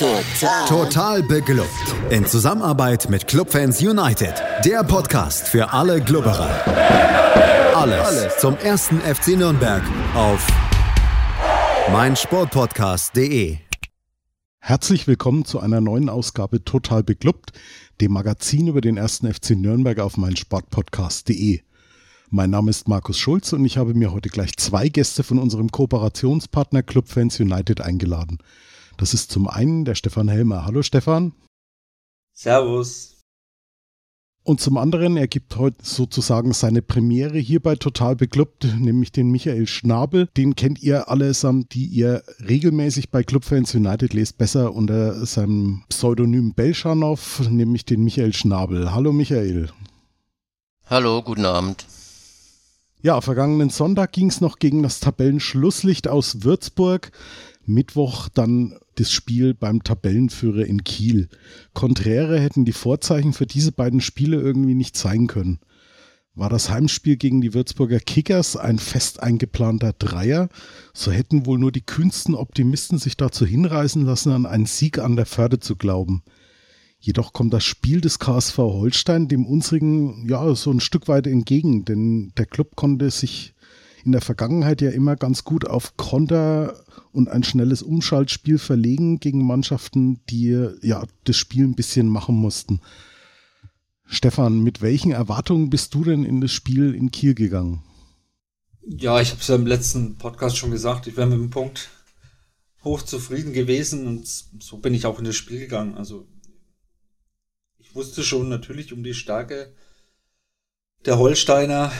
Total. Total beglückt. In Zusammenarbeit mit Clubfans United. Der Podcast für alle Glubberer. Alles, Alles zum ersten FC Nürnberg auf meinsportpodcast.de. Herzlich willkommen zu einer neuen Ausgabe Total beglückt, dem Magazin über den ersten FC Nürnberg auf meinsportpodcast.de. Mein Name ist Markus Schulz und ich habe mir heute gleich zwei Gäste von unserem Kooperationspartner Clubfans United eingeladen. Das ist zum einen der Stefan Helmer. Hallo Stefan. Servus. Und zum anderen, er gibt heute sozusagen seine Premiere hier bei Total Beklubbt, nämlich den Michael Schnabel. Den kennt ihr allesamt, die ihr regelmäßig bei Clubfans United lest, besser unter seinem Pseudonym Belschanow, nämlich den Michael Schnabel. Hallo Michael. Hallo, guten Abend. Ja, vergangenen Sonntag ging es noch gegen das Tabellenschlusslicht aus Würzburg. Mittwoch dann das Spiel beim Tabellenführer in Kiel. Konträre hätten die Vorzeichen für diese beiden Spiele irgendwie nicht zeigen können. War das Heimspiel gegen die Würzburger Kickers ein fest eingeplanter Dreier, so hätten wohl nur die kühnsten Optimisten sich dazu hinreißen lassen, an einen Sieg an der Förde zu glauben. Jedoch kommt das Spiel des KSV Holstein dem unsrigen ja so ein Stück weit entgegen, denn der Club konnte sich in der Vergangenheit ja immer ganz gut auf Konter und ein schnelles Umschaltspiel verlegen gegen Mannschaften, die ja das Spiel ein bisschen machen mussten. Stefan, mit welchen Erwartungen bist du denn in das Spiel in Kiel gegangen? Ja, ich habe es ja im letzten Podcast schon gesagt, ich wäre mit dem Punkt hoch zufrieden gewesen und so bin ich auch in das Spiel gegangen. Also ich wusste schon natürlich um die Stärke der Holsteiner,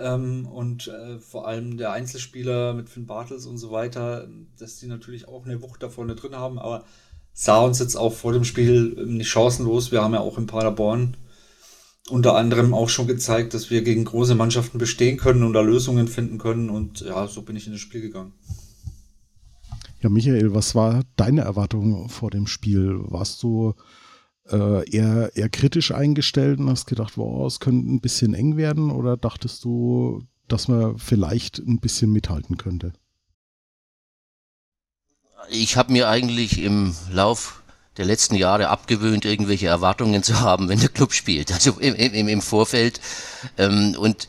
ähm, und äh, vor allem der Einzelspieler mit Finn Bartels und so weiter, dass die natürlich auch eine Wucht da vorne drin haben, aber sah uns jetzt auch vor dem Spiel nicht chancenlos. Wir haben ja auch in Paderborn unter anderem auch schon gezeigt, dass wir gegen große Mannschaften bestehen können und da Lösungen finden können und ja, so bin ich in das Spiel gegangen. Ja, Michael, was war deine Erwartung vor dem Spiel? Warst du eher, eher kritisch eingestellt und hast gedacht, wow, es könnte ein bisschen eng werden oder dachtest du, dass man vielleicht ein bisschen mithalten könnte? Ich habe mir eigentlich im Lauf der letzten Jahre abgewöhnt, irgendwelche Erwartungen zu haben, wenn der Club spielt, also im, im, im Vorfeld. Ähm, und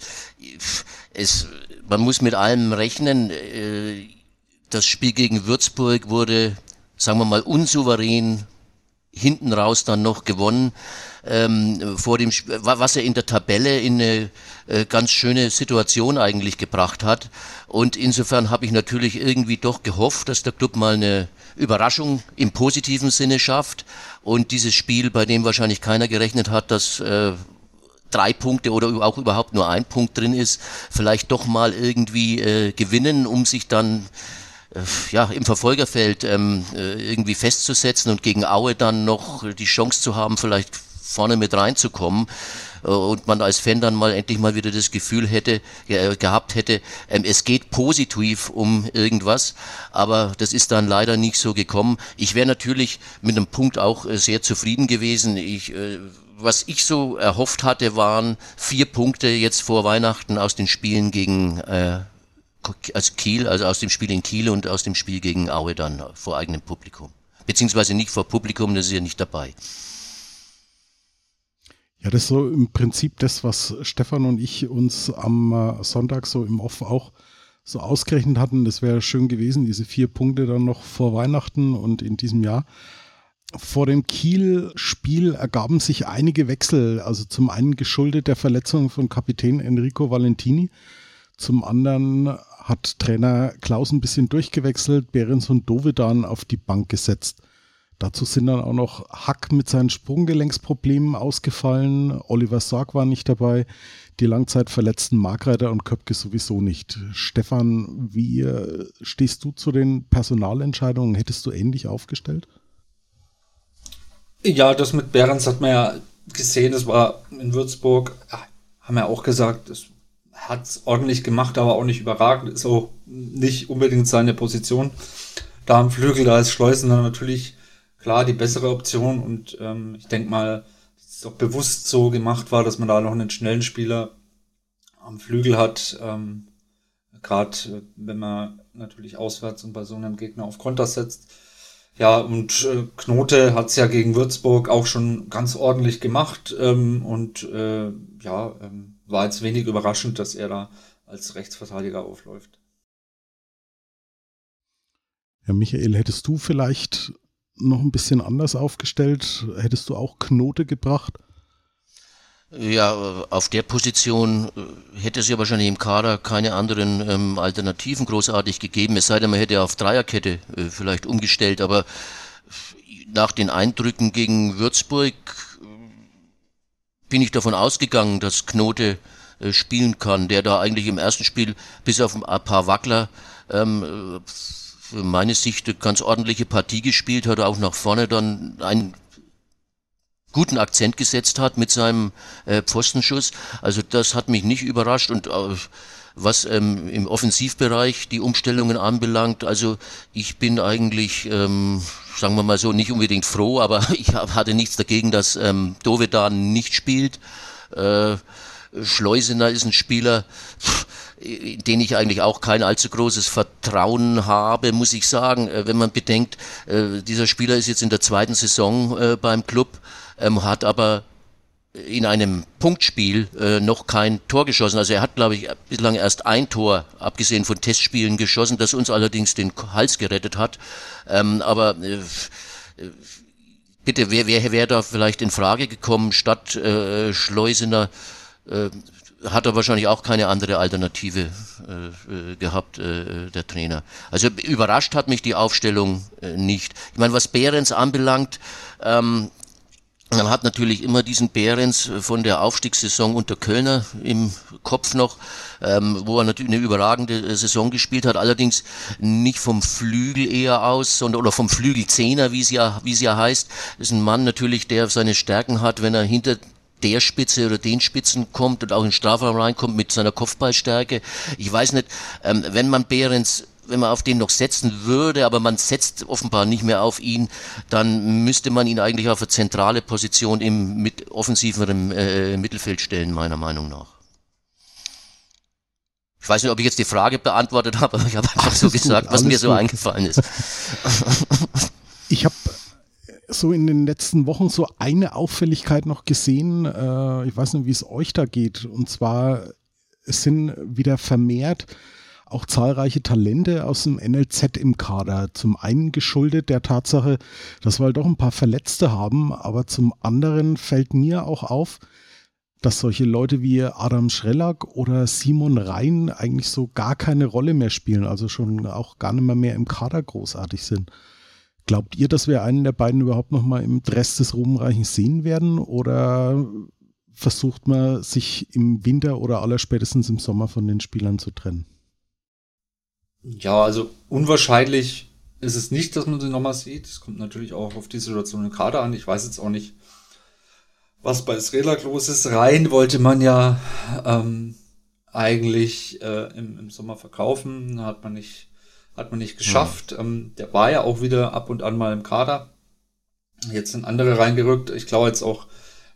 es, man muss mit allem rechnen. Äh, das Spiel gegen Würzburg wurde, sagen wir mal, unsouverän hinten raus dann noch gewonnen ähm, vor dem was er in der Tabelle in eine äh, ganz schöne Situation eigentlich gebracht hat. Und insofern habe ich natürlich irgendwie doch gehofft, dass der Club mal eine Überraschung im positiven Sinne schafft. Und dieses Spiel, bei dem wahrscheinlich keiner gerechnet hat, dass äh, drei Punkte oder auch überhaupt nur ein Punkt drin ist, vielleicht doch mal irgendwie äh, gewinnen, um sich dann ja, im Verfolgerfeld ähm, äh, irgendwie festzusetzen und gegen Aue dann noch die Chance zu haben, vielleicht vorne mit reinzukommen äh, und man als Fan dann mal endlich mal wieder das Gefühl hätte, äh, gehabt hätte, ähm, es geht positiv um irgendwas, aber das ist dann leider nicht so gekommen. Ich wäre natürlich mit einem Punkt auch äh, sehr zufrieden gewesen. Ich, äh, was ich so erhofft hatte, waren vier Punkte jetzt vor Weihnachten aus den Spielen gegen äh, als Kiel, also aus dem Spiel in Kiel und aus dem Spiel gegen Aue dann vor eigenem Publikum. Beziehungsweise nicht vor Publikum, das ist ja nicht dabei. Ja, das ist so im Prinzip das, was Stefan und ich uns am äh, Sonntag so im Off auch so ausgerechnet hatten. Das wäre schön gewesen, diese vier Punkte dann noch vor Weihnachten und in diesem Jahr. Vor dem Kiel-Spiel ergaben sich einige Wechsel, also zum einen geschuldet der Verletzung von Kapitän Enrico Valentini, zum anderen hat Trainer Klaus ein bisschen durchgewechselt, Behrens und Dovedan auf die Bank gesetzt. Dazu sind dann auch noch Hack mit seinen Sprunggelenksproblemen ausgefallen. Oliver Sorg war nicht dabei. Die langzeitverletzten Markreiter und Köpke sowieso nicht. Stefan, wie äh, stehst du zu den Personalentscheidungen? Hättest du ähnlich aufgestellt? Ja, das mit Behrens hat man ja gesehen. Das war in Würzburg, haben wir auch gesagt, das hat es ordentlich gemacht, aber auch nicht überragend. Ist auch nicht unbedingt seine Position. Da am Flügel, da ist Schleusener natürlich klar die bessere Option und ähm, ich denke mal, dass es auch bewusst so gemacht war, dass man da noch einen schnellen Spieler am Flügel hat. Ähm, Gerade äh, wenn man natürlich auswärts und bei so einem Gegner auf Konter setzt. Ja, und äh, Knote hat es ja gegen Würzburg auch schon ganz ordentlich gemacht ähm, und äh, ja, ähm, war jetzt wenig überraschend, dass er da als Rechtsverteidiger aufläuft. Ja, Michael, hättest du vielleicht noch ein bisschen anders aufgestellt? Hättest du auch Knote gebracht? Ja, auf der Position äh, hätte es ja wahrscheinlich im Kader keine anderen ähm, Alternativen großartig gegeben, es sei denn, man hätte auf Dreierkette äh, vielleicht umgestellt, aber nach den Eindrücken gegen Würzburg äh, bin ich davon ausgegangen, dass Knote äh, spielen kann, der da eigentlich im ersten Spiel bis auf ein paar Wackler ähm, für meine Sicht eine ganz ordentliche Partie gespielt hat, auch nach vorne dann ein guten Akzent gesetzt hat mit seinem äh, Pfostenschuss. Also das hat mich nicht überrascht und äh, was ähm, im Offensivbereich die Umstellungen anbelangt, also ich bin eigentlich, ähm, sagen wir mal so, nicht unbedingt froh, aber ich hatte nichts dagegen, dass ähm, Dovedan nicht spielt. Äh, Schleusener ist ein Spieler, den ich eigentlich auch kein allzu großes Vertrauen habe, muss ich sagen. Äh, wenn man bedenkt, äh, dieser Spieler ist jetzt in der zweiten Saison äh, beim Club ähm, hat aber in einem Punktspiel äh, noch kein Tor geschossen. Also er hat, glaube ich, bislang erst ein Tor, abgesehen von Testspielen, geschossen, das uns allerdings den Hals gerettet hat. Ähm, aber äh, bitte, wer, wäre da vielleicht in Frage gekommen statt äh, Schleusener? Äh, hat er wahrscheinlich auch keine andere Alternative äh, äh gehabt, äh, der Trainer. Also überrascht hat mich die Aufstellung äh, nicht. Ich meine, was Behrens anbelangt, ähm, man hat natürlich immer diesen Behrens von der Aufstiegssaison unter Kölner im Kopf noch, ähm, wo er natürlich eine überragende Saison gespielt hat, allerdings nicht vom Flügel eher aus, sondern oder vom Flügelzehner, wie es ja, wie es ja heißt. Ist ein Mann natürlich, der seine Stärken hat, wenn er hinter der Spitze oder den Spitzen kommt und auch in den Strafraum reinkommt mit seiner Kopfballstärke. Ich weiß nicht, ähm, wenn man Behrens wenn man auf den noch setzen würde, aber man setzt offenbar nicht mehr auf ihn, dann müsste man ihn eigentlich auf eine zentrale Position im mit offensiveren äh, Mittelfeld stellen, meiner Meinung nach. Ich weiß nicht, ob ich jetzt die Frage beantwortet habe, aber ich habe einfach so gesagt, gut, was mir gut. so eingefallen ist. Ich habe so in den letzten Wochen so eine Auffälligkeit noch gesehen. Äh, ich weiß nicht, wie es euch da geht. Und zwar es sind wieder vermehrt auch zahlreiche Talente aus dem NLZ im Kader. Zum einen geschuldet der Tatsache, dass wir halt doch ein paar Verletzte haben, aber zum anderen fällt mir auch auf, dass solche Leute wie Adam Schrellack oder Simon Rhein eigentlich so gar keine Rolle mehr spielen, also schon auch gar nicht mehr, mehr im Kader großartig sind. Glaubt ihr, dass wir einen der beiden überhaupt noch mal im Dress des Ruhmreichen sehen werden oder versucht man sich im Winter oder allerspätestens im Sommer von den Spielern zu trennen? Ja, also unwahrscheinlich ist es nicht, dass man sie nochmal sieht. Es kommt natürlich auch auf die Situation im Kader an. Ich weiß jetzt auch nicht, was bei Srelak los ist. Rein wollte man ja ähm, eigentlich äh, im, im Sommer verkaufen. Hat man nicht, hat man nicht geschafft. Ja. Ähm, der war ja auch wieder ab und an mal im Kader. Jetzt sind andere reingerückt. Ich glaube jetzt auch,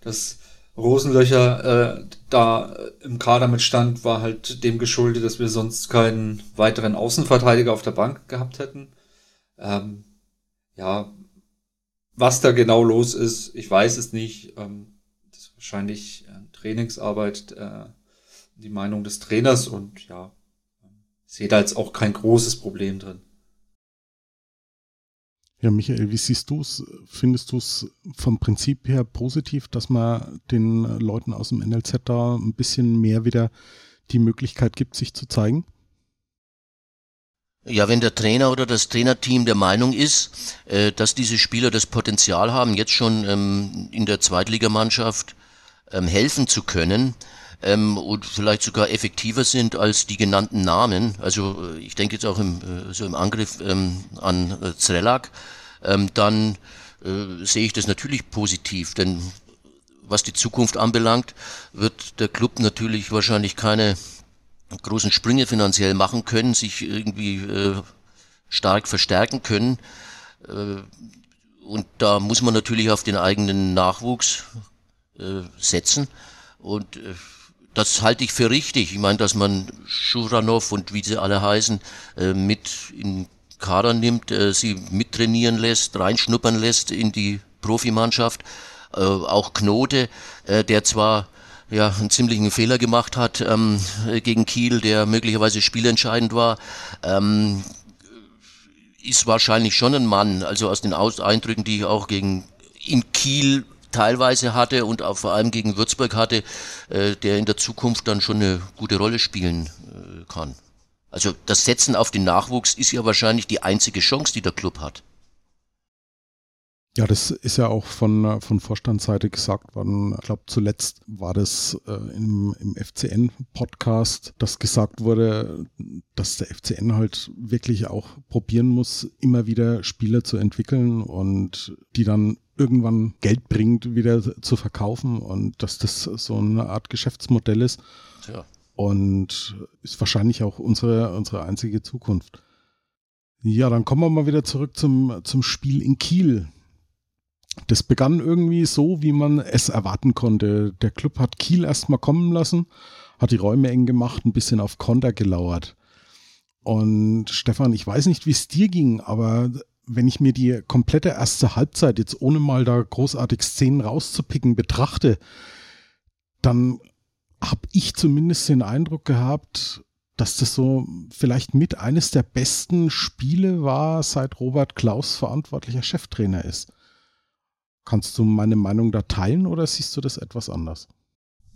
dass Rosenlöcher äh, da im Kader mit stand, war halt dem geschuldet, dass wir sonst keinen weiteren Außenverteidiger auf der Bank gehabt hätten. Ähm, ja, was da genau los ist, ich weiß es nicht. Ähm, das ist wahrscheinlich äh, Trainingsarbeit, äh, die Meinung des Trainers und ja, sehe da jetzt auch kein großes Problem drin. Ja, Michael, wie siehst du es? Findest du es vom Prinzip her positiv, dass man den Leuten aus dem NLZ da ein bisschen mehr wieder die Möglichkeit gibt, sich zu zeigen? Ja, wenn der Trainer oder das Trainerteam der Meinung ist, äh, dass diese Spieler das Potenzial haben, jetzt schon ähm, in der Zweitligamannschaft ähm, helfen zu können, ähm, und vielleicht sogar effektiver sind als die genannten Namen. Also äh, ich denke jetzt auch im, äh, so im Angriff ähm, an äh, Zrelak, ähm, dann äh, sehe ich das natürlich positiv, denn was die Zukunft anbelangt, wird der Club natürlich wahrscheinlich keine großen Sprünge finanziell machen können, sich irgendwie äh, stark verstärken können. Äh, und da muss man natürlich auf den eigenen Nachwuchs äh, setzen. Und äh, das halte ich für richtig. Ich meine, dass man Schuranov und wie sie alle heißen, äh, mit in Kader nimmt, äh, sie mittrainieren lässt, reinschnuppern lässt in die Profimannschaft. Äh, auch Knote, äh, der zwar ja, einen ziemlichen Fehler gemacht hat ähm, gegen Kiel, der möglicherweise spielentscheidend war, ähm, ist wahrscheinlich schon ein Mann, also aus den Aus Eindrücken, die ich auch gegen in Kiel teilweise hatte und auch vor allem gegen Würzburg hatte, äh, der in der Zukunft dann schon eine gute Rolle spielen äh, kann. Also das Setzen auf den Nachwuchs ist ja wahrscheinlich die einzige Chance, die der Club hat. Ja, das ist ja auch von, von Vorstandsseite gesagt worden. Ich glaube, zuletzt war das äh, im, im FCN-Podcast, dass gesagt wurde, dass der FCN halt wirklich auch probieren muss, immer wieder Spieler zu entwickeln und die dann irgendwann Geld bringt, wieder zu verkaufen und dass das so eine Art Geschäftsmodell ist. Ja. Und ist wahrscheinlich auch unsere, unsere einzige Zukunft. Ja, dann kommen wir mal wieder zurück zum, zum Spiel in Kiel. Das begann irgendwie so, wie man es erwarten konnte. Der Club hat Kiel erstmal kommen lassen, hat die Räume eng gemacht, ein bisschen auf Konter gelauert. Und Stefan, ich weiß nicht, wie es dir ging, aber wenn ich mir die komplette erste Halbzeit jetzt ohne mal da großartig Szenen rauszupicken betrachte, dann habe ich zumindest den Eindruck gehabt, dass das so vielleicht mit eines der besten Spiele war, seit Robert Klaus verantwortlicher Cheftrainer ist. Kannst du meine Meinung da teilen oder siehst du das etwas anders?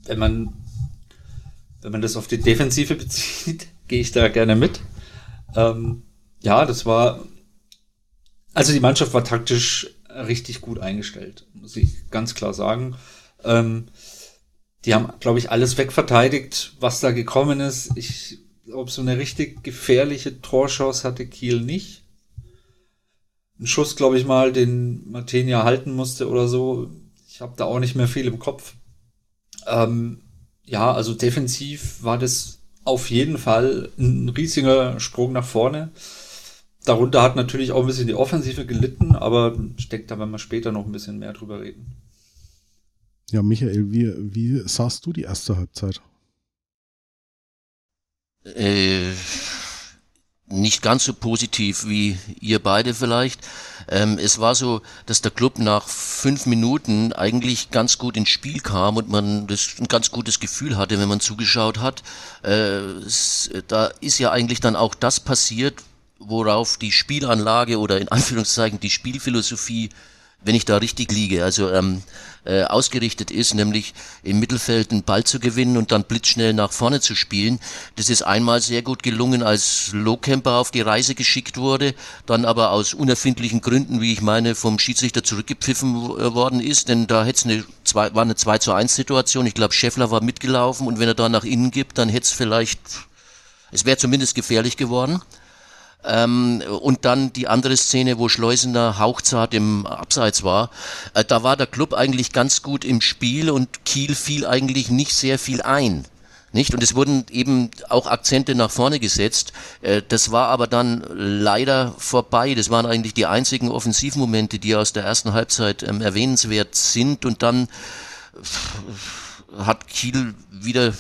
Wenn man, wenn man das auf die Defensive bezieht, gehe ich da gerne mit. Ähm, ja, das war, also die Mannschaft war taktisch richtig gut eingestellt, muss ich ganz klar sagen. Ähm, die haben, glaube ich, alles wegverteidigt, was da gekommen ist. Ich glaube, so eine richtig gefährliche Torchance hatte Kiel nicht einen Schuss, glaube ich mal, den Martenia halten musste oder so. Ich habe da auch nicht mehr viel im Kopf. Ähm, ja, also defensiv war das auf jeden Fall ein riesiger Sprung nach vorne. Darunter hat natürlich auch ein bisschen die Offensive gelitten, aber steckt da, wenn wir später noch ein bisschen mehr drüber reden. Ja, Michael, wie, wie sahst du die erste Halbzeit? Äh, nicht ganz so positiv wie ihr beide vielleicht. Ähm, es war so, dass der Club nach fünf Minuten eigentlich ganz gut ins Spiel kam und man das ein ganz gutes Gefühl hatte, wenn man zugeschaut hat. Äh, es, da ist ja eigentlich dann auch das passiert, worauf die Spielanlage oder in Anführungszeichen die Spielphilosophie wenn ich da richtig liege, also ähm, äh, ausgerichtet ist, nämlich im Mittelfeld einen Ball zu gewinnen und dann blitzschnell nach vorne zu spielen. Das ist einmal sehr gut gelungen, als Lohkemper auf die Reise geschickt wurde, dann aber aus unerfindlichen Gründen, wie ich meine, vom Schiedsrichter zurückgepfiffen äh, worden ist, denn da hätte es eine zwei, war eine 2 zu 1 Situation. Ich glaube, Scheffler war mitgelaufen und wenn er da nach innen gibt, dann hätte es vielleicht, es wäre zumindest gefährlich geworden. Ähm, und dann die andere Szene, wo Schleusener hauchzart im Abseits war. Äh, da war der Club eigentlich ganz gut im Spiel und Kiel fiel eigentlich nicht sehr viel ein. Nicht? Und es wurden eben auch Akzente nach vorne gesetzt. Äh, das war aber dann leider vorbei. Das waren eigentlich die einzigen Offensivmomente, die aus der ersten Halbzeit ähm, erwähnenswert sind. Und dann hat Kiel wieder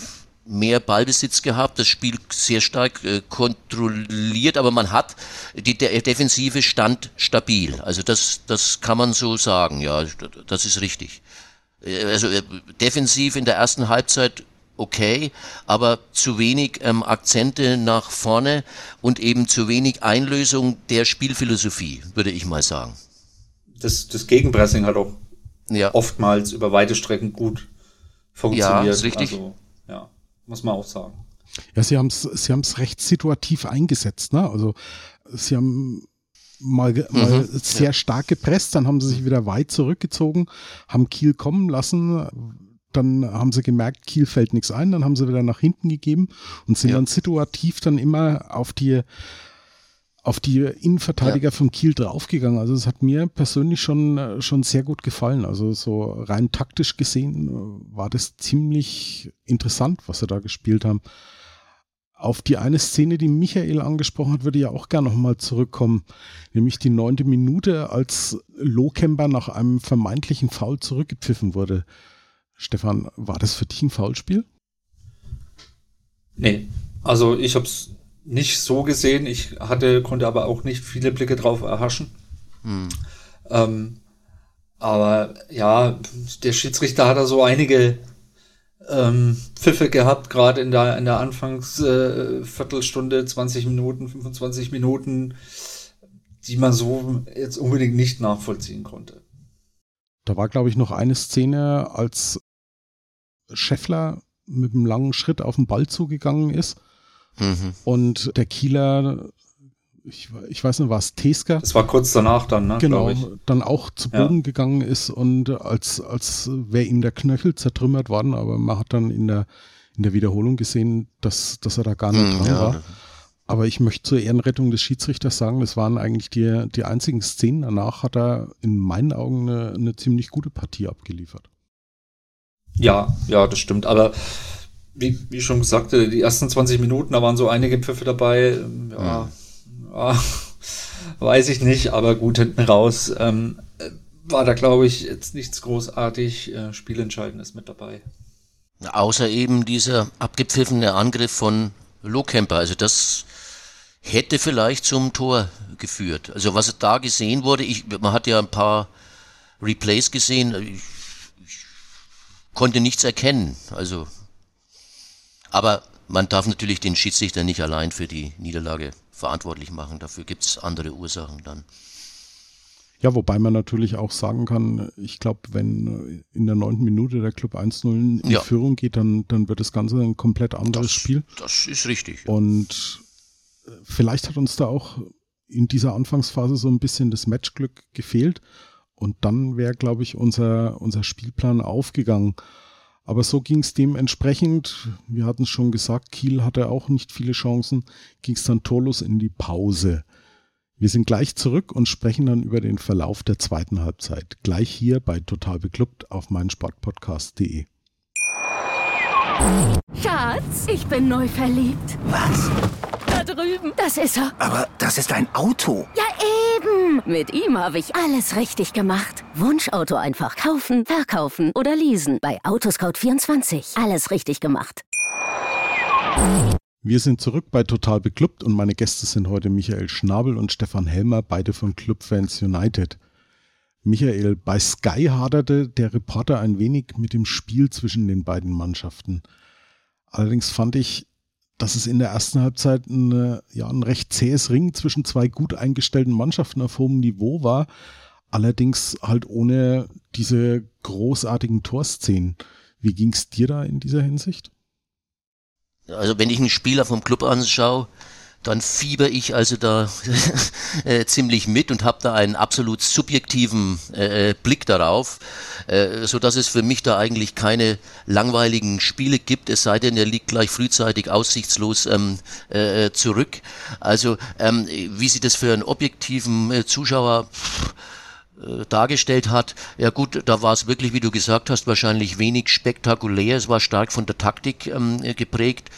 mehr Ballbesitz gehabt, das Spiel sehr stark äh, kontrolliert, aber man hat, die der Defensive stand stabil. Also das, das kann man so sagen, ja, das ist richtig. Äh, also äh, defensiv in der ersten Halbzeit okay, aber zu wenig ähm, Akzente nach vorne und eben zu wenig Einlösung der Spielphilosophie, würde ich mal sagen. Das, das Gegenpressing hat auch ja. oftmals über weite Strecken gut funktioniert. Ja, ist richtig. Also, ja muss man auch sagen. Ja, sie haben es sie haben's recht situativ eingesetzt. Ne? Also sie haben mal, mal mhm, sehr ja. stark gepresst, dann haben sie sich wieder weit zurückgezogen, haben Kiel kommen lassen, dann haben sie gemerkt, Kiel fällt nichts ein, dann haben sie wieder nach hinten gegeben und sind ja. dann situativ dann immer auf die auf die Innenverteidiger ja. von Kiel draufgegangen. Also es hat mir persönlich schon, schon sehr gut gefallen. Also so rein taktisch gesehen äh, war das ziemlich interessant, was sie da gespielt haben. Auf die eine Szene, die Michael angesprochen hat, würde ich ja auch gerne nochmal zurückkommen. Nämlich die neunte Minute, als Lohkemper nach einem vermeintlichen Foul zurückgepfiffen wurde. Stefan, war das für dich ein Foulspiel? Nee, also ich habe es nicht so gesehen. Ich hatte, konnte aber auch nicht viele Blicke drauf erhaschen. Hm. Ähm, aber ja, der Schiedsrichter hat da so einige ähm, Pfiffe gehabt, gerade in der, in der Anfangsviertelstunde, äh, 20 Minuten, 25 Minuten, die man so jetzt unbedingt nicht nachvollziehen konnte. Da war, glaube ich, noch eine Szene, als Scheffler mit einem langen Schritt auf den Ball zugegangen ist mhm. und der Kieler ich, ich weiß nicht, war es Teska? Das war kurz danach dann, ne? Genau, dann auch zu Boden ja. gegangen ist und als, als wäre ihm der Knöchel zertrümmert worden, aber man hat dann in der, in der Wiederholung gesehen, dass, dass er da gar nicht hm, dran ja. war. Aber ich möchte zur Ehrenrettung des Schiedsrichters sagen, das waren eigentlich die, die einzigen Szenen. Danach hat er in meinen Augen eine, eine ziemlich gute Partie abgeliefert. Ja, ja, das stimmt. Aber wie, wie schon gesagt, die ersten 20 Minuten, da waren so einige Pfiffe dabei. Ja, mhm oh, weiß ich nicht, aber gut hinten raus ähm, war da, glaube ich, jetzt nichts großartig äh, Spielentscheidendes mit dabei. Außer eben dieser abgepfiffene Angriff von Lohkemper. Also das hätte vielleicht zum Tor geführt. Also was da gesehen wurde, ich, man hat ja ein paar Replays gesehen, ich, ich konnte nichts erkennen. Also, aber man darf natürlich den Schiedsrichter nicht allein für die Niederlage verantwortlich machen. Dafür gibt es andere Ursachen dann. Ja, wobei man natürlich auch sagen kann, ich glaube, wenn in der neunten Minute der Club 1-0 in ja. Führung geht, dann, dann wird das Ganze ein komplett anderes das, Spiel. Das ist richtig. Und äh, vielleicht hat uns da auch in dieser Anfangsphase so ein bisschen das Matchglück gefehlt. Und dann wäre, glaube ich, unser, unser Spielplan aufgegangen. Aber so ging es dementsprechend, wir hatten es schon gesagt, Kiel hatte auch nicht viele Chancen, ging es dann torlos in die Pause. Wir sind gleich zurück und sprechen dann über den Verlauf der zweiten Halbzeit. Gleich hier bei Total Beklubbt auf meinsportpodcast.de. Schatz, ich bin neu verliebt. Was? Drüben. Das ist er. Aber das ist ein Auto. Ja, eben. Mit ihm habe ich alles richtig gemacht. Wunschauto einfach kaufen, verkaufen oder leasen. Bei Autoscout24. Alles richtig gemacht. Wir sind zurück bei Total Beklubbt und meine Gäste sind heute Michael Schnabel und Stefan Helmer, beide von Clubfans United. Michael, bei Sky haderte der Reporter ein wenig mit dem Spiel zwischen den beiden Mannschaften. Allerdings fand ich, dass es in der ersten Halbzeit ein, ja, ein recht zähes Ring zwischen zwei gut eingestellten Mannschaften auf hohem Niveau war, allerdings halt ohne diese großartigen Torszenen. Wie ging es dir da in dieser Hinsicht? Also wenn ich einen Spieler vom Club anschaue, dann fieber ich also da äh, ziemlich mit und habe da einen absolut subjektiven äh, äh, Blick darauf, äh, so dass es für mich da eigentlich keine langweiligen Spiele gibt, es sei denn, er liegt gleich frühzeitig aussichtslos ähm, äh, zurück. Also ähm, wie sie das für einen objektiven äh, Zuschauer pff, äh, dargestellt hat. Ja gut, da war es wirklich, wie du gesagt hast, wahrscheinlich wenig spektakulär. Es war stark von der Taktik ähm, geprägt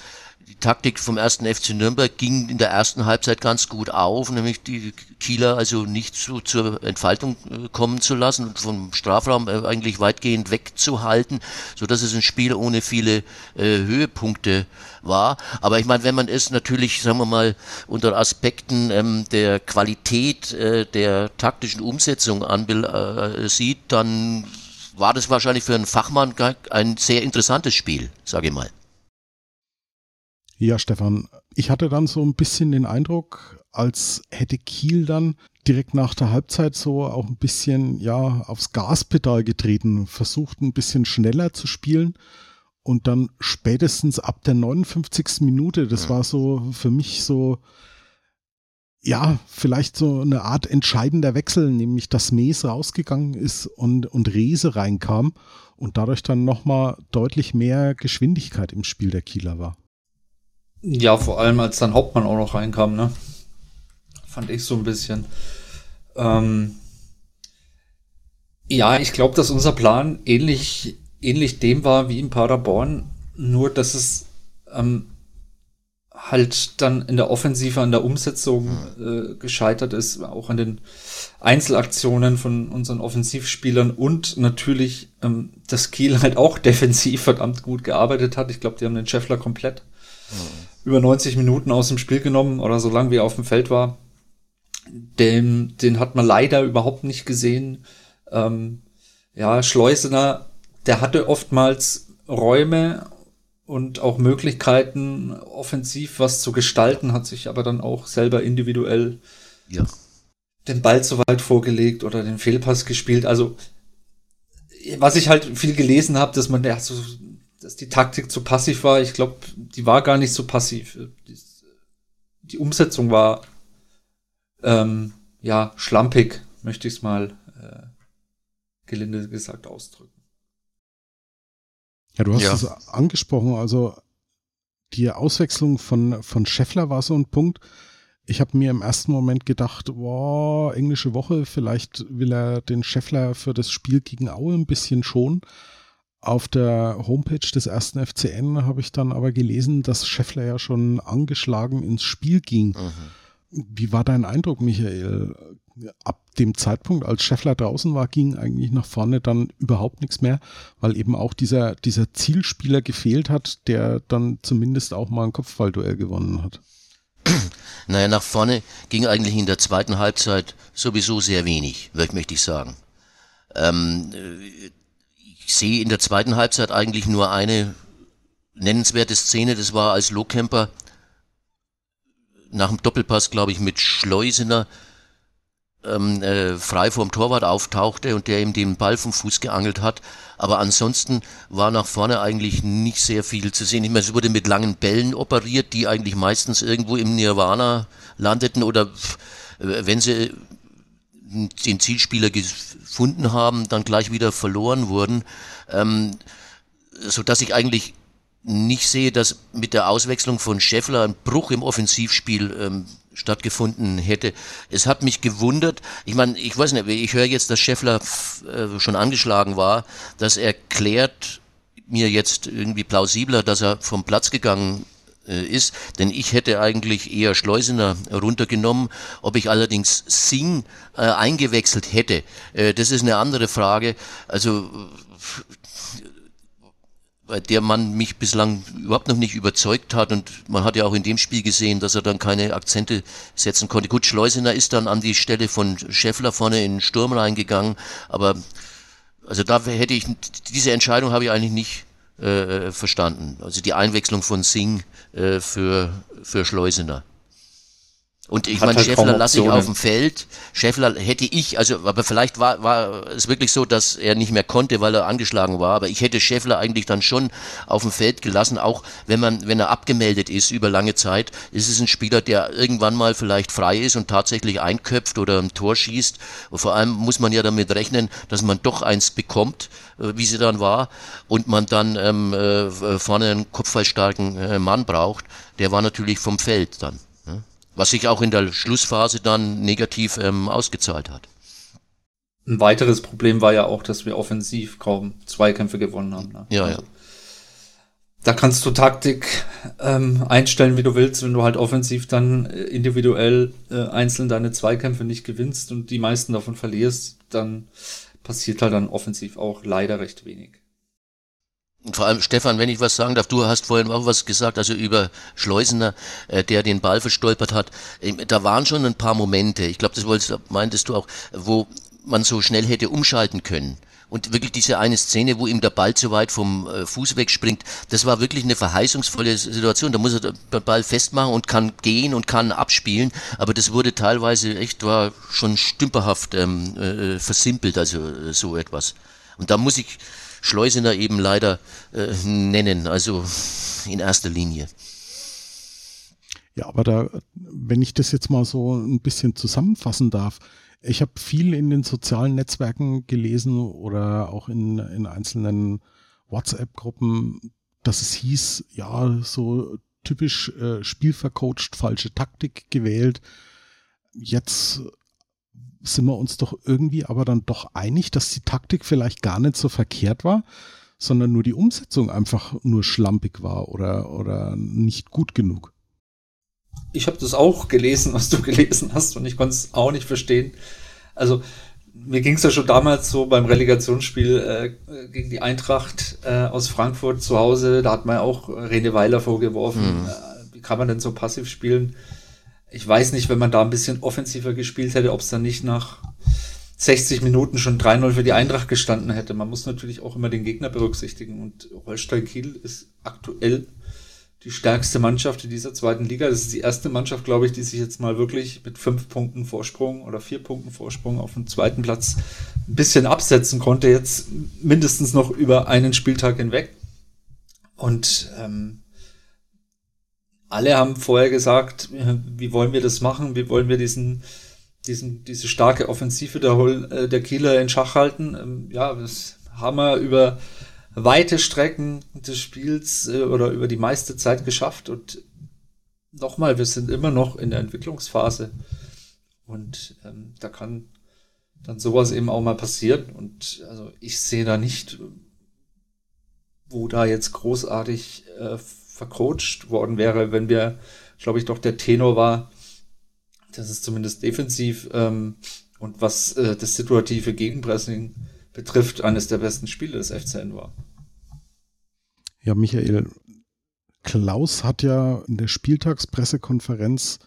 die Taktik vom ersten FC Nürnberg ging in der ersten Halbzeit ganz gut auf, nämlich die Kieler also nicht so zur Entfaltung äh, kommen zu lassen und vom Strafraum äh, eigentlich weitgehend wegzuhalten, so dass es ein Spiel ohne viele äh, Höhepunkte war. Aber ich meine, wenn man es natürlich, sagen wir mal, unter Aspekten ähm, der Qualität äh, der taktischen Umsetzung äh, sieht, dann war das wahrscheinlich für einen Fachmann ein sehr interessantes Spiel, sage ich mal. Ja, Stefan, ich hatte dann so ein bisschen den Eindruck, als hätte Kiel dann direkt nach der Halbzeit so auch ein bisschen, ja, aufs Gaspedal getreten, versucht ein bisschen schneller zu spielen und dann spätestens ab der 59. Minute, das war so für mich so, ja, vielleicht so eine Art entscheidender Wechsel, nämlich dass Mees rausgegangen ist und, und Rese reinkam und dadurch dann nochmal deutlich mehr Geschwindigkeit im Spiel der Kieler war. Ja, vor allem als dann Hauptmann auch noch reinkam, ne? Fand ich so ein bisschen. Ähm ja, ich glaube, dass unser Plan ähnlich, ähnlich dem war wie in Paderborn, nur dass es ähm, halt dann in der Offensive an der Umsetzung äh, gescheitert ist, auch an den Einzelaktionen von unseren Offensivspielern und natürlich, ähm, dass Kiel halt auch defensiv verdammt gut gearbeitet hat. Ich glaube, die haben den Scheffler komplett über 90 Minuten aus dem Spiel genommen oder so lange wie er auf dem Feld war. Den, den hat man leider überhaupt nicht gesehen. Ähm, ja, Schleusener, der hatte oftmals Räume und auch Möglichkeiten, offensiv was zu gestalten, hat sich aber dann auch selber individuell ja. den Ball zu weit vorgelegt oder den Fehlpass gespielt. Also, was ich halt viel gelesen habe, dass man ja so, dass die Taktik zu passiv war. Ich glaube, die war gar nicht so passiv. Die, die Umsetzung war ähm, ja schlampig, möchte ich es mal äh, gelinde gesagt ausdrücken. Ja, du hast ja. es angesprochen, also die Auswechslung von, von Scheffler war so ein Punkt. Ich habe mir im ersten Moment gedacht, boah, englische Woche, vielleicht will er den Scheffler für das Spiel gegen Aue ein bisschen schon. Auf der Homepage des ersten FCN habe ich dann aber gelesen, dass Scheffler ja schon angeschlagen ins Spiel ging. Mhm. Wie war dein Eindruck, Michael? ab dem Zeitpunkt, als Scheffler draußen war, ging eigentlich nach vorne dann überhaupt nichts mehr, weil eben auch dieser, dieser Zielspieler gefehlt hat, der dann zumindest auch mal ein Kopfballduell gewonnen hat. Naja, nach vorne ging eigentlich in der zweiten Halbzeit sowieso sehr wenig, möchte ich sagen. Ähm, ich sehe in der zweiten Halbzeit eigentlich nur eine nennenswerte Szene, das war als Lohkemper nach dem Doppelpass, glaube ich, mit Schleusener ähm, äh, frei vorm Torwart auftauchte und der ihm den Ball vom Fuß geangelt hat. Aber ansonsten war nach vorne eigentlich nicht sehr viel zu sehen. Ich meine, es wurde mit langen Bällen operiert, die eigentlich meistens irgendwo im Nirvana landeten oder äh, wenn sie den Zielspieler gefunden haben, dann gleich wieder verloren wurden, ähm, so dass ich eigentlich nicht sehe, dass mit der Auswechslung von Scheffler ein Bruch im Offensivspiel ähm, stattgefunden hätte. Es hat mich gewundert, ich meine, ich weiß nicht, ich höre jetzt, dass Scheffler äh, schon angeschlagen war, das erklärt mir jetzt irgendwie plausibler, dass er vom Platz gegangen ist, denn ich hätte eigentlich eher Schleusener runtergenommen. Ob ich allerdings Sing äh, eingewechselt hätte, äh, das ist eine andere Frage. Also bei der man mich bislang überhaupt noch nicht überzeugt hat und man hat ja auch in dem Spiel gesehen, dass er dann keine Akzente setzen konnte. Gut, Schleusener ist dann an die Stelle von Scheffler vorne in den Sturm reingegangen, aber also da hätte ich, diese Entscheidung habe ich eigentlich nicht äh, verstanden. Also die Einwechslung von Singh äh, für, für Schleusener. Und ich meine, halt Scheffler lasse ich auf dem Feld. Scheffler hätte ich, also, aber vielleicht war, war es wirklich so, dass er nicht mehr konnte, weil er angeschlagen war. Aber ich hätte Scheffler eigentlich dann schon auf dem Feld gelassen, auch wenn man, wenn er abgemeldet ist über lange Zeit. Ist es ein Spieler, der irgendwann mal vielleicht frei ist und tatsächlich einköpft oder ein Tor schießt. Und vor allem muss man ja damit rechnen, dass man doch eins bekommt, wie sie dann war, und man dann ähm, äh, vorne einen kopfballstarken äh, Mann braucht. Der war natürlich vom Feld dann was sich auch in der Schlussphase dann negativ ähm, ausgezahlt hat. Ein weiteres Problem war ja auch, dass wir offensiv kaum Zweikämpfe gewonnen haben. Ne? Ja, also, ja. Da kannst du Taktik ähm, einstellen, wie du willst, wenn du halt offensiv dann äh, individuell äh, einzeln deine Zweikämpfe nicht gewinnst und die meisten davon verlierst, dann passiert halt dann offensiv auch leider recht wenig. Und vor allem, Stefan, wenn ich was sagen darf, du hast vorhin auch was gesagt, also über Schleusener, äh, der den Ball verstolpert hat. Ähm, da waren schon ein paar Momente, ich glaube, das wolltest, meintest du auch, wo man so schnell hätte umschalten können. Und wirklich diese eine Szene, wo ihm der Ball zu weit vom äh, Fuß wegspringt, das war wirklich eine verheißungsvolle Situation. Da muss er den Ball festmachen und kann gehen und kann abspielen. Aber das wurde teilweise echt, war schon stümperhaft ähm, äh, versimpelt, also äh, so etwas. Und da muss ich, Schleusener eben leider äh, nennen, also in erster Linie. Ja, aber da, wenn ich das jetzt mal so ein bisschen zusammenfassen darf, ich habe viel in den sozialen Netzwerken gelesen oder auch in, in einzelnen WhatsApp-Gruppen, dass es hieß, ja, so typisch äh, spielvercoacht, falsche Taktik gewählt. Jetzt sind wir uns doch irgendwie aber dann doch einig, dass die Taktik vielleicht gar nicht so verkehrt war, sondern nur die Umsetzung einfach nur schlampig war oder, oder nicht gut genug. Ich habe das auch gelesen, was du gelesen hast, und ich konnte es auch nicht verstehen. Also mir ging es ja schon damals so beim Relegationsspiel äh, gegen die Eintracht äh, aus Frankfurt zu Hause, da hat man ja auch Rene Weiler vorgeworfen, mhm. äh, kann man denn so passiv spielen? Ich weiß nicht, wenn man da ein bisschen offensiver gespielt hätte, ob es dann nicht nach 60 Minuten schon 3-0 für die Eintracht gestanden hätte. Man muss natürlich auch immer den Gegner berücksichtigen und Holstein Kiel ist aktuell die stärkste Mannschaft in dieser zweiten Liga. Das ist die erste Mannschaft, glaube ich, die sich jetzt mal wirklich mit fünf Punkten Vorsprung oder vier Punkten Vorsprung auf den zweiten Platz ein bisschen absetzen konnte, jetzt mindestens noch über einen Spieltag hinweg. Und ähm, alle haben vorher gesagt, wie wollen wir das machen? Wie wollen wir diesen, diesen, diese starke Offensive der, äh, der Kieler in Schach halten? Ähm, ja, das haben wir über weite Strecken des Spiels äh, oder über die meiste Zeit geschafft. Und nochmal, wir sind immer noch in der Entwicklungsphase. Und ähm, da kann dann sowas eben auch mal passieren. Und also ich sehe da nicht, wo da jetzt großartig äh, vercoacht worden wäre, wenn wir, glaube ich, doch der Tenor war, dass es zumindest defensiv ähm, und was äh, das situative Gegenpressing betrifft, eines der besten Spiele des FCN war. Ja, Michael, Klaus hat ja in der Spieltagspressekonferenz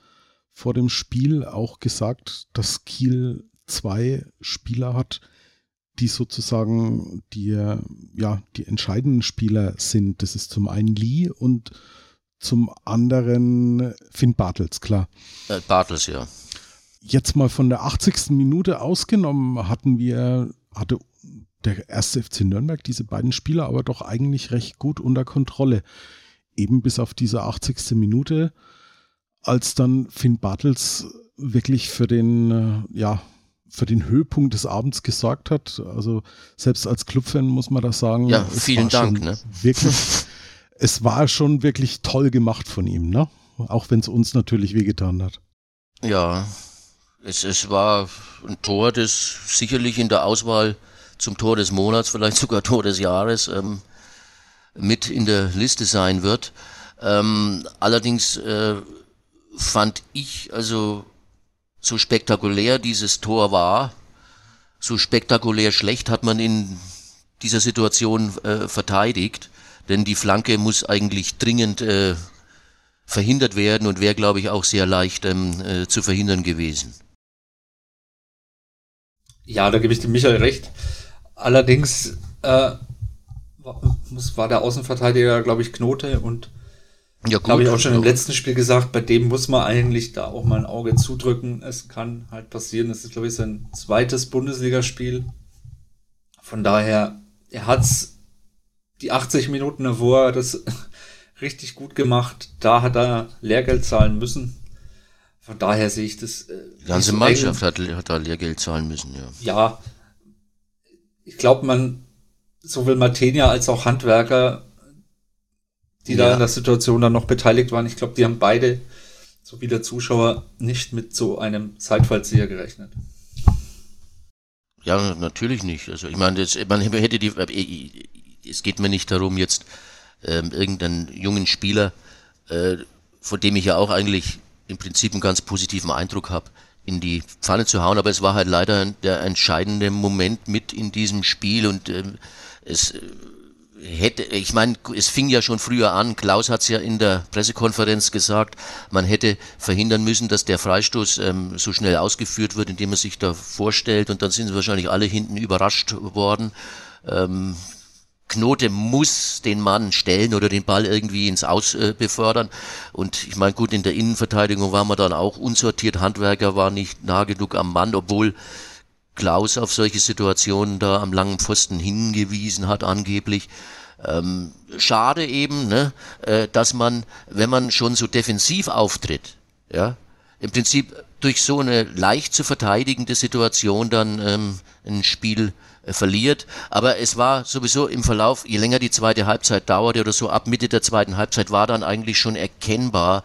vor dem Spiel auch gesagt, dass Kiel zwei Spieler hat, die sozusagen die, ja, die entscheidenden Spieler sind. Das ist zum einen Lee und zum anderen Finn Bartels, klar. Äh, Bartels, ja. Jetzt mal von der 80. Minute ausgenommen hatten wir, hatte der erste FC Nürnberg diese beiden Spieler aber doch eigentlich recht gut unter Kontrolle. Eben bis auf diese 80. Minute, als dann Finn Bartels wirklich für den, äh, ja, für den Höhepunkt des Abends gesorgt hat. Also selbst als Clubfan muss man das sagen. Ja, vielen Dank. Ne? Wirklich, es war schon wirklich toll gemacht von ihm, ne? Auch wenn es uns natürlich wehgetan hat. Ja, es, es war ein Tor, das sicherlich in der Auswahl zum Tor des Monats, vielleicht sogar Tor des Jahres ähm, mit in der Liste sein wird. Ähm, allerdings äh, fand ich, also so spektakulär dieses Tor war, so spektakulär schlecht hat man in dieser Situation äh, verteidigt, denn die Flanke muss eigentlich dringend äh, verhindert werden und wäre, glaube ich, auch sehr leicht ähm, äh, zu verhindern gewesen. Ja, da gebe ich dem Michael recht. Allerdings äh, war der Außenverteidiger, glaube ich, Knote und ja, habe ich auch schon im letzten Spiel gesagt, bei dem muss man eigentlich da auch mal ein Auge zudrücken. Es kann halt passieren. Es ist, glaube ich, sein zweites Bundesligaspiel. Von daher, er hat's die 80 Minuten davor das richtig gut gemacht. Da hat er Lehrgeld zahlen müssen. Von daher sehe ich das. Äh, die ganze Mannschaft hat, hat da Lehrgeld zahlen müssen, ja. Ja, ich glaube, man, sowohl Martenia als auch Handwerker, die ja. da in der Situation dann noch beteiligt waren, ich glaube, die haben beide, so wie der Zuschauer, nicht mit so einem Zeitfallzieher gerechnet. Ja, natürlich nicht. Also ich meine, das, man hätte die, äh, es geht mir nicht darum, jetzt ähm, irgendeinen jungen Spieler, äh, von dem ich ja auch eigentlich im Prinzip einen ganz positiven Eindruck habe, in die Pfanne zu hauen, aber es war halt leider der entscheidende Moment mit in diesem Spiel und ähm, es äh, hätte, ich meine, es fing ja schon früher an, Klaus hat es ja in der Pressekonferenz gesagt, man hätte verhindern müssen, dass der Freistoß ähm, so schnell ausgeführt wird, indem man sich da vorstellt und dann sind wahrscheinlich alle hinten überrascht worden. Ähm, Knote muss den Mann stellen oder den Ball irgendwie ins Aus äh, befördern. Und ich meine, gut, in der Innenverteidigung waren wir dann auch unsortiert. Handwerker war nicht nah genug am Mann, obwohl Klaus auf solche Situationen da am langen Pfosten hingewiesen hat, angeblich. Ähm, schade eben, ne, äh, dass man, wenn man schon so defensiv auftritt, ja, im Prinzip durch so eine leicht zu verteidigende Situation dann ähm, ein Spiel verliert. Aber es war sowieso im Verlauf, je länger die zweite Halbzeit dauerte oder so ab Mitte der zweiten Halbzeit war dann eigentlich schon erkennbar,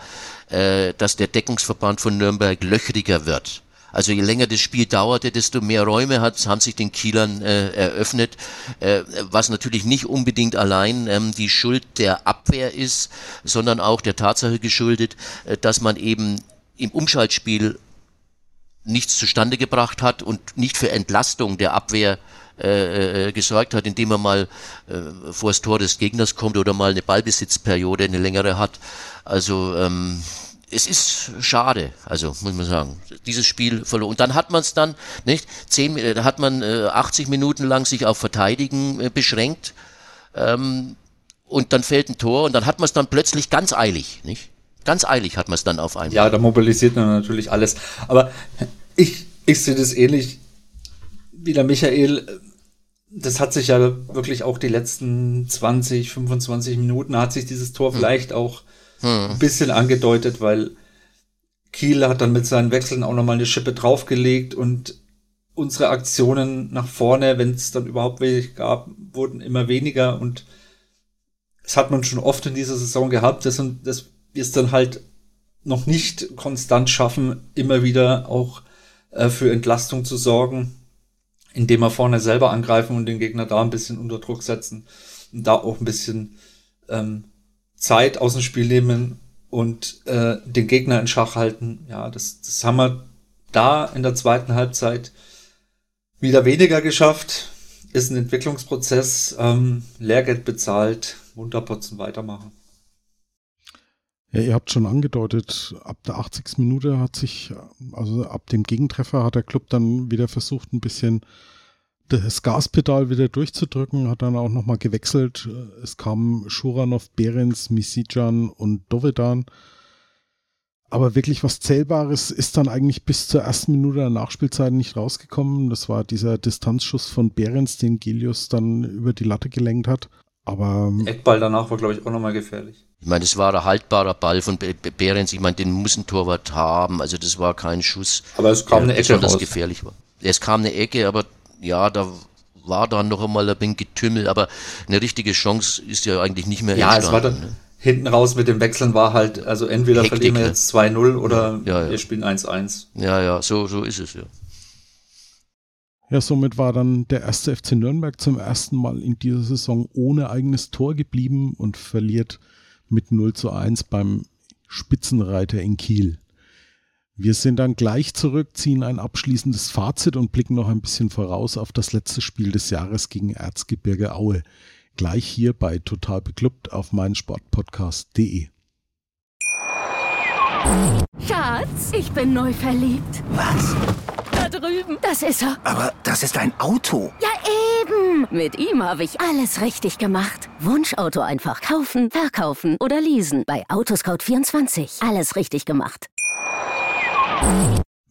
äh, dass der Deckungsverband von Nürnberg löchriger wird. Also je länger das Spiel dauerte, desto mehr Räume hat, haben sich den Kielern äh, eröffnet, äh, was natürlich nicht unbedingt allein ähm, die Schuld der Abwehr ist, sondern auch der Tatsache geschuldet, äh, dass man eben im Umschaltspiel nichts zustande gebracht hat und nicht für Entlastung der Abwehr äh, äh, gesorgt hat, indem er mal äh, vor das Tor des Gegners kommt oder mal eine Ballbesitzperiode, eine längere hat. Also ähm, es ist schade, also muss man sagen, dieses Spiel verloren. Und dann hat man es dann, nicht? Zehn, äh, da hat man äh, 80 Minuten lang sich auf Verteidigen äh, beschränkt ähm, und dann fällt ein Tor und dann hat man es dann plötzlich ganz eilig, nicht? Ganz eilig hat man es dann auf einmal. Ja, da mobilisiert man natürlich alles. Aber ich, ich sehe das ähnlich wie der Michael. Das hat sich ja wirklich auch die letzten 20, 25 Minuten hat sich dieses Tor hm. vielleicht auch hm. ein bisschen angedeutet, weil Kiel hat dann mit seinen Wechseln auch nochmal eine Schippe draufgelegt und unsere Aktionen nach vorne, wenn es dann überhaupt welche gab, wurden immer weniger und das hat man schon oft in dieser Saison gehabt, dass, dass wir es dann halt noch nicht konstant schaffen, immer wieder auch äh, für Entlastung zu sorgen, indem wir vorne selber angreifen und den Gegner da ein bisschen unter Druck setzen und da auch ein bisschen ähm, Zeit aus dem Spiel nehmen und äh, den Gegner in Schach halten. Ja, das, das haben wir da in der zweiten Halbzeit wieder weniger geschafft. Ist ein Entwicklungsprozess, ähm, Lehrgeld bezahlt, Wunderputzen weitermachen. Ja, ihr habt schon angedeutet, ab der 80. Minute hat sich, also ab dem Gegentreffer hat der Club dann wieder versucht, ein bisschen das Gaspedal wieder durchzudrücken, hat dann auch nochmal gewechselt. Es kamen Schuranov, Behrens, Misijan und Dovedan. Aber wirklich was Zählbares ist dann eigentlich bis zur ersten Minute der Nachspielzeit nicht rausgekommen. Das war dieser Distanzschuss von Behrens, den Gelius dann über die Latte gelenkt hat. Aber. Eckball danach war, glaube ich, auch nochmal gefährlich. Ich meine, das war ein haltbarer Ball von Behrens. Ich meine, den muss ein Torwart haben. Also, das war kein Schuss. Aber es kam eine Ecke raus. gefährlich war. Es kam eine Ecke, aber ja, da war dann noch einmal ein bisschen Getümmel, aber eine richtige Chance ist ja eigentlich nicht mehr ja, entstanden. Ja, es war dann, ne? hinten raus mit dem Wechseln war halt, also entweder Hektik, verlieren wir ne? jetzt 2-0 oder ja, ja. wir spielen 1-1. Ja, ja, so, so ist es ja. Ja, somit war dann der erste FC Nürnberg zum ersten Mal in dieser Saison ohne eigenes Tor geblieben und verliert mit 0 zu 1 beim Spitzenreiter in Kiel. Wir sind dann gleich zurück, ziehen ein abschließendes Fazit und blicken noch ein bisschen voraus auf das letzte Spiel des Jahres gegen Erzgebirge Aue. Gleich hier bei Total Beklubbt auf meinsportpodcast.de. Schatz, ich bin neu verliebt. Was? Drüben. Das ist er. Aber das ist ein Auto. Ja, eben. Mit ihm habe ich alles richtig gemacht. Wunschauto einfach kaufen, verkaufen oder leasen. Bei Autoscout24. Alles richtig gemacht.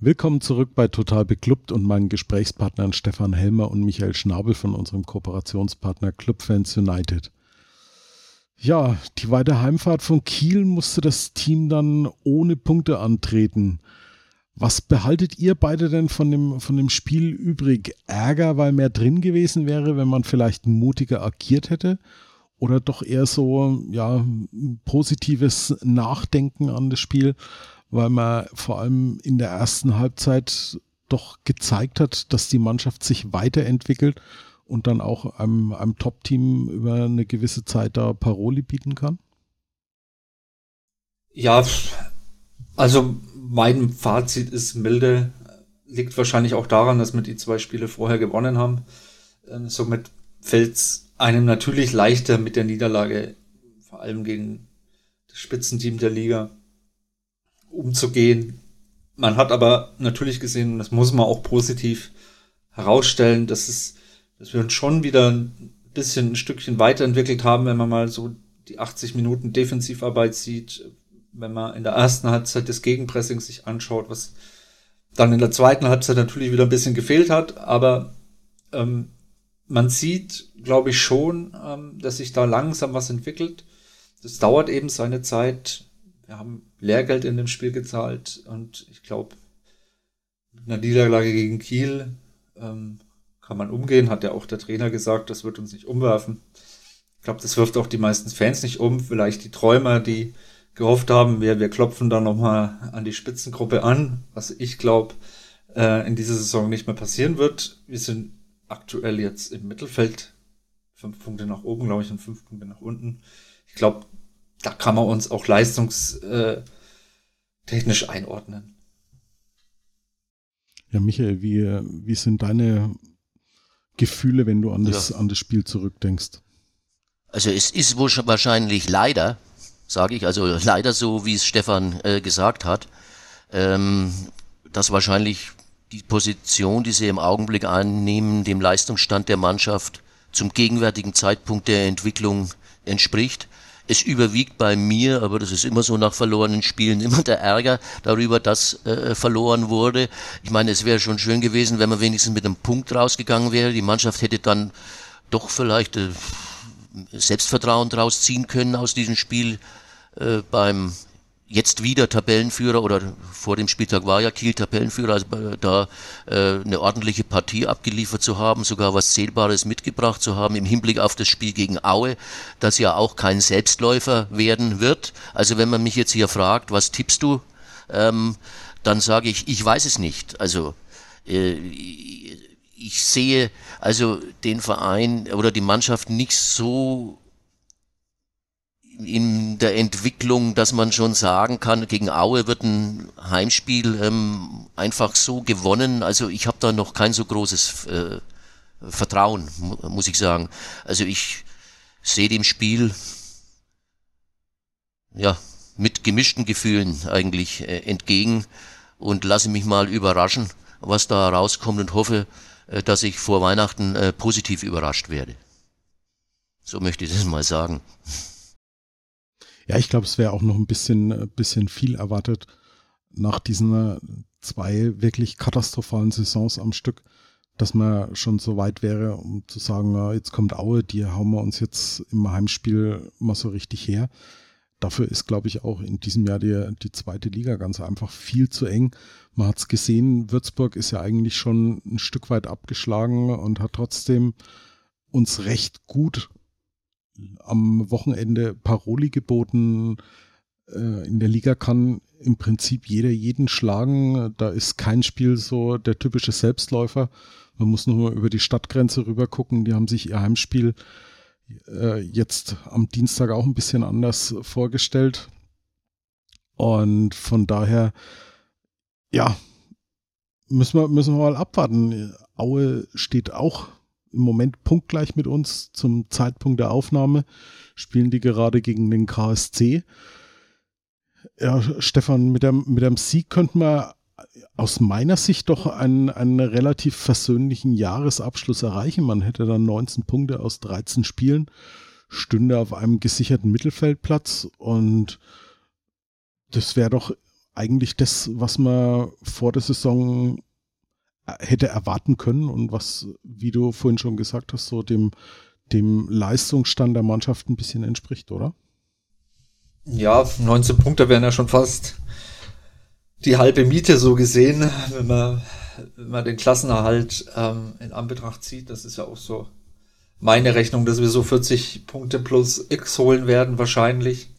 Willkommen zurück bei Total Beklubbt und meinen Gesprächspartnern Stefan Helmer und Michael Schnabel von unserem Kooperationspartner Clubfans United. Ja, die weite Heimfahrt von Kiel musste das Team dann ohne Punkte antreten. Was behaltet ihr beide denn von dem, von dem Spiel übrig? Ärger, weil mehr drin gewesen wäre, wenn man vielleicht mutiger agiert hätte? Oder doch eher so, ja, positives Nachdenken an das Spiel? weil man vor allem in der ersten Halbzeit doch gezeigt hat, dass die Mannschaft sich weiterentwickelt und dann auch einem, einem Top-Team über eine gewisse Zeit da Paroli bieten kann? Ja, also mein Fazit ist milde. Liegt wahrscheinlich auch daran, dass wir die zwei Spiele vorher gewonnen haben. Ähm, somit fällt es einem natürlich leichter mit der Niederlage, vor allem gegen das Spitzenteam der Liga, umzugehen. Man hat aber natürlich gesehen, und das muss man auch positiv herausstellen, dass es, dass wir uns schon wieder ein bisschen ein Stückchen weiterentwickelt haben, wenn man mal so die 80 Minuten Defensivarbeit sieht, wenn man in der ersten Halbzeit des Gegenpressings sich anschaut, was dann in der zweiten Halbzeit natürlich wieder ein bisschen gefehlt hat, aber ähm, man sieht, glaube ich, schon, ähm, dass sich da langsam was entwickelt. Das dauert eben seine Zeit. Wir haben Lehrgeld in dem Spiel gezahlt und ich glaube, mit einer Niederlage gegen Kiel ähm, kann man umgehen, hat ja auch der Trainer gesagt, das wird uns nicht umwerfen. Ich glaube, das wirft auch die meisten Fans nicht um. Vielleicht die Träumer, die gehofft haben, wir, wir klopfen da nochmal an die Spitzengruppe an, was ich glaube, äh, in dieser Saison nicht mehr passieren wird. Wir sind aktuell jetzt im Mittelfeld. Fünf Punkte nach oben, glaube ich, und fünf Punkte nach unten. Ich glaube, da kann man uns auch leistungstechnisch einordnen. Ja, Michael, wie, wie sind deine Gefühle, wenn du an das, ja. an das Spiel zurückdenkst? Also es ist wahrscheinlich leider, sage ich, also leider so, wie es Stefan äh, gesagt hat, ähm, dass wahrscheinlich die Position, die sie im Augenblick einnehmen, dem Leistungsstand der Mannschaft zum gegenwärtigen Zeitpunkt der Entwicklung entspricht. Es überwiegt bei mir, aber das ist immer so nach verlorenen Spielen, immer der Ärger darüber, dass äh, verloren wurde. Ich meine, es wäre schon schön gewesen, wenn man wenigstens mit einem Punkt rausgegangen wäre. Die Mannschaft hätte dann doch vielleicht äh, Selbstvertrauen draus ziehen können aus diesem Spiel äh, beim jetzt wieder Tabellenführer oder vor dem Spieltag war ja Kiel Tabellenführer, also da äh, eine ordentliche Partie abgeliefert zu haben, sogar was Zählbares mitgebracht zu haben im Hinblick auf das Spiel gegen Aue, das ja auch kein Selbstläufer werden wird. Also wenn man mich jetzt hier fragt, was tippst du, ähm, dann sage ich, ich weiß es nicht. Also äh, ich sehe also den Verein oder die Mannschaft nicht so in der Entwicklung, dass man schon sagen kann, gegen Aue wird ein Heimspiel ähm, einfach so gewonnen. Also ich habe da noch kein so großes äh, Vertrauen, muss ich sagen. Also ich sehe dem Spiel ja mit gemischten Gefühlen eigentlich äh, entgegen und lasse mich mal überraschen, was da rauskommt und hoffe, äh, dass ich vor Weihnachten äh, positiv überrascht werde. So möchte ich das mal sagen. Ja, ich glaube, es wäre auch noch ein bisschen, äh, bisschen viel erwartet nach diesen äh, zwei wirklich katastrophalen Saisons am Stück, dass man schon so weit wäre, um zu sagen, jetzt kommt Aue, die hauen wir uns jetzt im Heimspiel mal so richtig her. Dafür ist, glaube ich, auch in diesem Jahr die, die zweite Liga ganz einfach viel zu eng. Man hat es gesehen, Würzburg ist ja eigentlich schon ein Stück weit abgeschlagen und hat trotzdem uns recht gut am Wochenende Paroli geboten. Äh, in der Liga kann im Prinzip jeder jeden schlagen. Da ist kein Spiel so der typische Selbstläufer. Man muss nur über die Stadtgrenze rüber gucken. Die haben sich ihr Heimspiel äh, jetzt am Dienstag auch ein bisschen anders vorgestellt. Und von daher, ja, müssen wir, müssen wir mal abwarten. Aue steht auch im Moment punktgleich mit uns zum Zeitpunkt der Aufnahme. Spielen die gerade gegen den KSC. Ja, Stefan, mit dem, mit dem Sieg könnten wir aus meiner Sicht doch einen, einen relativ versöhnlichen Jahresabschluss erreichen. Man hätte dann 19 Punkte aus 13 Spielen, stünde auf einem gesicherten Mittelfeldplatz und das wäre doch eigentlich das, was man vor der Saison hätte erwarten können und was, wie du vorhin schon gesagt hast, so dem, dem Leistungsstand der Mannschaft ein bisschen entspricht, oder? Ja, 19 Punkte wären ja schon fast die halbe Miete so gesehen, wenn man, wenn man den Klassenerhalt ähm, in Anbetracht zieht. Das ist ja auch so meine Rechnung, dass wir so 40 Punkte plus X holen werden, wahrscheinlich.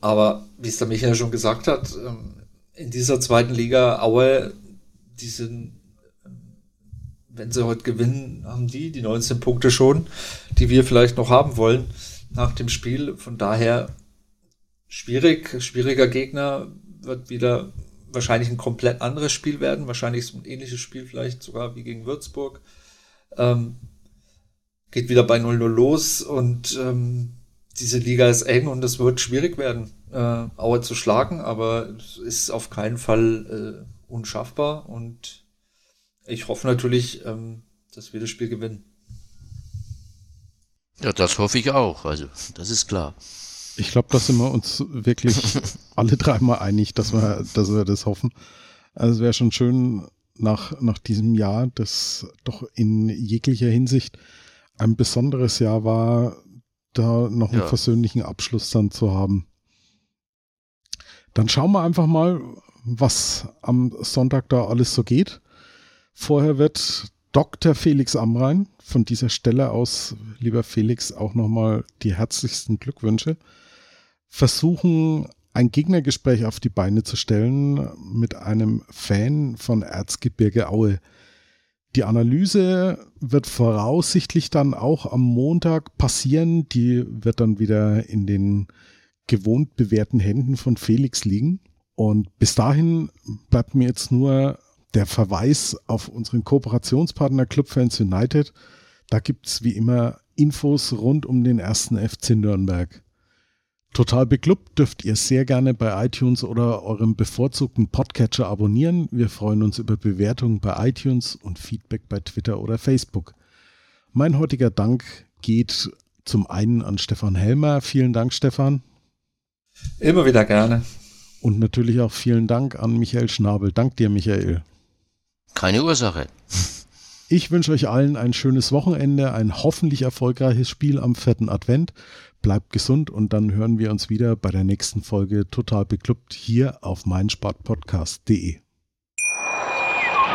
Aber wie es der Michael schon gesagt hat, ähm, in dieser zweiten Liga Aue die sind, wenn sie heute gewinnen, haben die die 19 Punkte schon, die wir vielleicht noch haben wollen nach dem Spiel. Von daher schwierig, schwieriger Gegner wird wieder wahrscheinlich ein komplett anderes Spiel werden. Wahrscheinlich ein ähnliches Spiel vielleicht sogar wie gegen Würzburg. Ähm, geht wieder bei 0-0 los und ähm, diese Liga ist eng und es wird schwierig werden, äh, Aue zu schlagen, aber es ist auf keinen Fall äh, unschaffbar und ich hoffe natürlich, ähm, dass wir das Spiel gewinnen. Ja, das hoffe ich auch. Also, das ist klar. Ich glaube, da sind wir uns wirklich alle dreimal einig, dass wir, dass wir das hoffen. Also, es wäre schon schön nach, nach diesem Jahr, das doch in jeglicher Hinsicht ein besonderes Jahr war, da noch einen ja. versöhnlichen Abschluss dann zu haben. Dann schauen wir einfach mal, was am Sonntag da alles so geht. Vorher wird Dr. Felix Amrein von dieser Stelle aus, lieber Felix, auch nochmal die herzlichsten Glückwünsche, versuchen, ein Gegnergespräch auf die Beine zu stellen mit einem Fan von Erzgebirge Aue. Die Analyse wird voraussichtlich dann auch am Montag passieren. Die wird dann wieder in den gewohnt bewährten Händen von Felix liegen. Und bis dahin bleibt mir jetzt nur der Verweis auf unseren Kooperationspartner Clubfans United. Da gibt's wie immer Infos rund um den ersten FC Nürnberg. Total beklubbt dürft ihr sehr gerne bei iTunes oder eurem bevorzugten Podcatcher abonnieren. Wir freuen uns über Bewertungen bei iTunes und Feedback bei Twitter oder Facebook. Mein heutiger Dank geht zum einen an Stefan Helmer. Vielen Dank, Stefan. Immer wieder gerne. Und natürlich auch vielen Dank an Michael Schnabel. Dank dir, Michael. Keine Ursache. Ich wünsche euch allen ein schönes Wochenende, ein hoffentlich erfolgreiches Spiel am vierten Advent. Bleibt gesund und dann hören wir uns wieder bei der nächsten Folge Total Beklubbt hier auf meinsportpodcast.de.